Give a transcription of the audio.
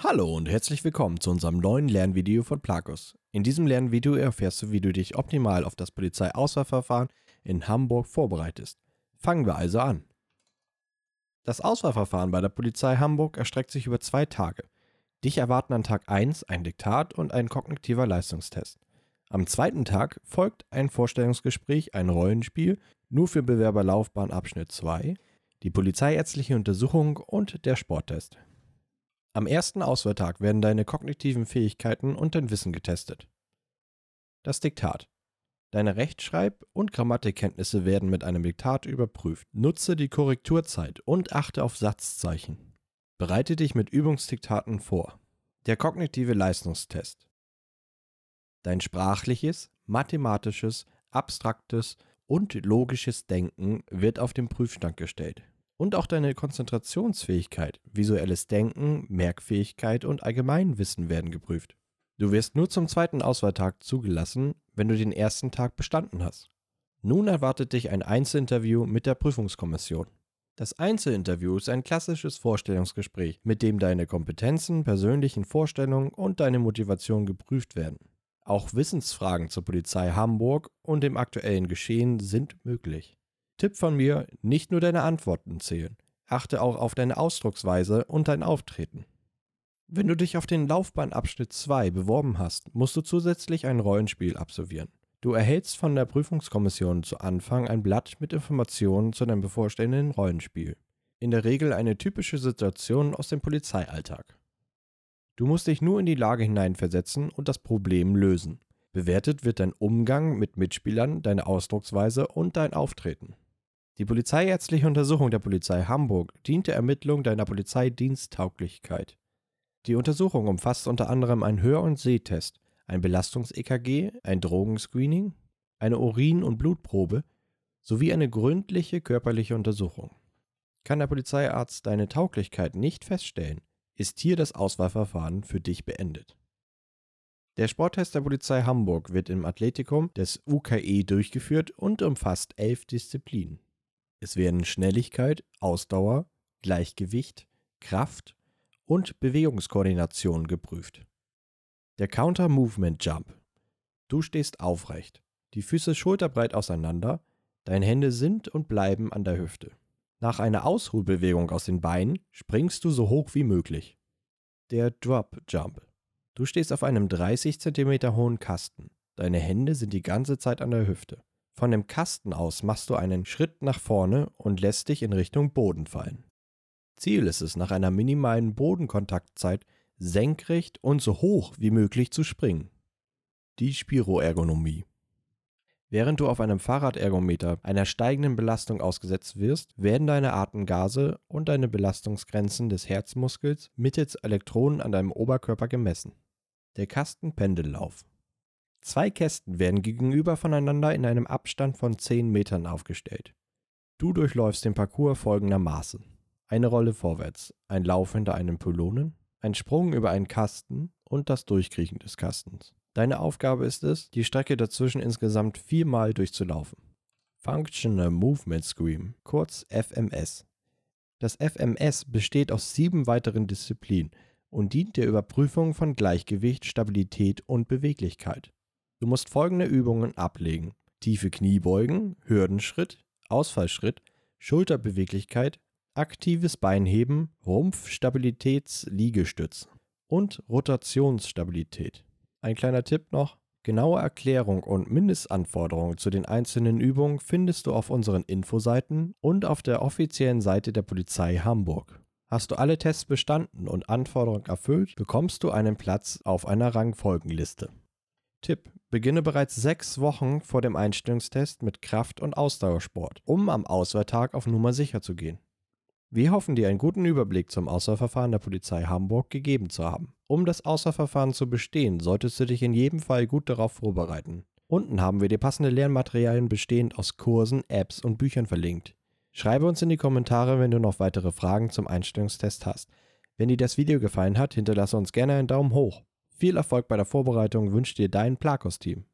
Hallo und herzlich willkommen zu unserem neuen Lernvideo von Plakus. In diesem Lernvideo erfährst du, wie du dich optimal auf das Polizeiauswahlverfahren in Hamburg vorbereitest. Fangen wir also an. Das Auswahlverfahren bei der Polizei Hamburg erstreckt sich über zwei Tage. Dich erwarten an Tag 1 ein Diktat und ein kognitiver Leistungstest. Am zweiten Tag folgt ein Vorstellungsgespräch, ein Rollenspiel, nur für Bewerberlaufbahn Abschnitt 2, die polizeiärztliche Untersuchung und der Sporttest. Am ersten Auswahltag werden deine kognitiven Fähigkeiten und dein Wissen getestet. Das Diktat. Deine Rechtschreib- und Grammatikkenntnisse werden mit einem Diktat überprüft. Nutze die Korrekturzeit und achte auf Satzzeichen. Bereite dich mit Übungsdiktaten vor. Der kognitive Leistungstest. Dein sprachliches, mathematisches, abstraktes und logisches Denken wird auf den Prüfstand gestellt. Und auch deine Konzentrationsfähigkeit, visuelles Denken, Merkfähigkeit und Allgemeinwissen werden geprüft. Du wirst nur zum zweiten Auswahltag zugelassen, wenn du den ersten Tag bestanden hast. Nun erwartet dich ein Einzelinterview mit der Prüfungskommission. Das Einzelinterview ist ein klassisches Vorstellungsgespräch, mit dem deine Kompetenzen, persönlichen Vorstellungen und deine Motivation geprüft werden. Auch Wissensfragen zur Polizei Hamburg und dem aktuellen Geschehen sind möglich. Tipp von mir, nicht nur deine Antworten zählen. Achte auch auf deine Ausdrucksweise und dein Auftreten. Wenn du dich auf den Laufbahnabschnitt 2 beworben hast, musst du zusätzlich ein Rollenspiel absolvieren. Du erhältst von der Prüfungskommission zu Anfang ein Blatt mit Informationen zu deinem bevorstehenden Rollenspiel. In der Regel eine typische Situation aus dem Polizeialltag. Du musst dich nur in die Lage hineinversetzen und das Problem lösen. Bewertet wird dein Umgang mit Mitspielern, deine Ausdrucksweise und dein Auftreten. Die polizeiärztliche Untersuchung der Polizei Hamburg dient der Ermittlung deiner Polizeidiensttauglichkeit. Die Untersuchung umfasst unter anderem einen Hör- und Sehtest, ein Belastungs-EKG, ein Drogenscreening, eine Urin- und Blutprobe sowie eine gründliche körperliche Untersuchung. Kann der Polizeiarzt deine Tauglichkeit nicht feststellen, ist hier das Auswahlverfahren für dich beendet. Der Sporttest der Polizei Hamburg wird im Athletikum des UKE durchgeführt und umfasst elf Disziplinen. Es werden Schnelligkeit, Ausdauer, Gleichgewicht, Kraft und Bewegungskoordination geprüft. Der Counter Movement Jump. Du stehst aufrecht, die Füße schulterbreit auseinander, deine Hände sind und bleiben an der Hüfte. Nach einer Ausruhbewegung aus den Beinen springst du so hoch wie möglich. Der Drop Jump. Du stehst auf einem 30 cm hohen Kasten. Deine Hände sind die ganze Zeit an der Hüfte. Von dem Kasten aus machst du einen Schritt nach vorne und lässt dich in Richtung Boden fallen. Ziel ist es, nach einer minimalen Bodenkontaktzeit senkrecht und so hoch wie möglich zu springen. Die Spiroergonomie. Während du auf einem Fahrradergometer einer steigenden Belastung ausgesetzt wirst, werden deine Atemgase und deine Belastungsgrenzen des Herzmuskels mittels Elektronen an deinem Oberkörper gemessen. Der Kastenpendellauf. Zwei Kästen werden gegenüber voneinander in einem Abstand von 10 Metern aufgestellt. Du durchläufst den Parcours folgendermaßen. Eine Rolle vorwärts, ein Lauf hinter einem Pylonen, ein Sprung über einen Kasten und das Durchkriechen des Kastens. Deine Aufgabe ist es, die Strecke dazwischen insgesamt viermal durchzulaufen. Functional Movement Scream, kurz FMS. Das FMS besteht aus sieben weiteren Disziplinen und dient der Überprüfung von Gleichgewicht, Stabilität und Beweglichkeit. Du musst folgende Übungen ablegen. Tiefe Kniebeugen, Hürdenschritt, Ausfallschritt, Schulterbeweglichkeit, aktives Beinheben, Rumpfstabilitäts-Liegestütz und Rotationsstabilität. Ein kleiner Tipp noch, genaue Erklärung und Mindestanforderungen zu den einzelnen Übungen findest du auf unseren Infoseiten und auf der offiziellen Seite der Polizei Hamburg. Hast du alle Tests bestanden und Anforderungen erfüllt, bekommst du einen Platz auf einer Rangfolgenliste. Tipp: Beginne bereits sechs Wochen vor dem Einstellungstest mit Kraft- und Ausdauersport, um am Auswahltag auf Nummer sicher zu gehen. Wir hoffen dir einen guten Überblick zum Auswahlverfahren der Polizei Hamburg gegeben zu haben. Um das Auswahlverfahren zu bestehen, solltest du dich in jedem Fall gut darauf vorbereiten. Unten haben wir dir passende Lernmaterialien bestehend aus Kursen, Apps und Büchern verlinkt. Schreibe uns in die Kommentare, wenn du noch weitere Fragen zum Einstellungstest hast. Wenn dir das Video gefallen hat, hinterlasse uns gerne einen Daumen hoch. Viel Erfolg bei der Vorbereitung wünscht dir dein Plakos-Team.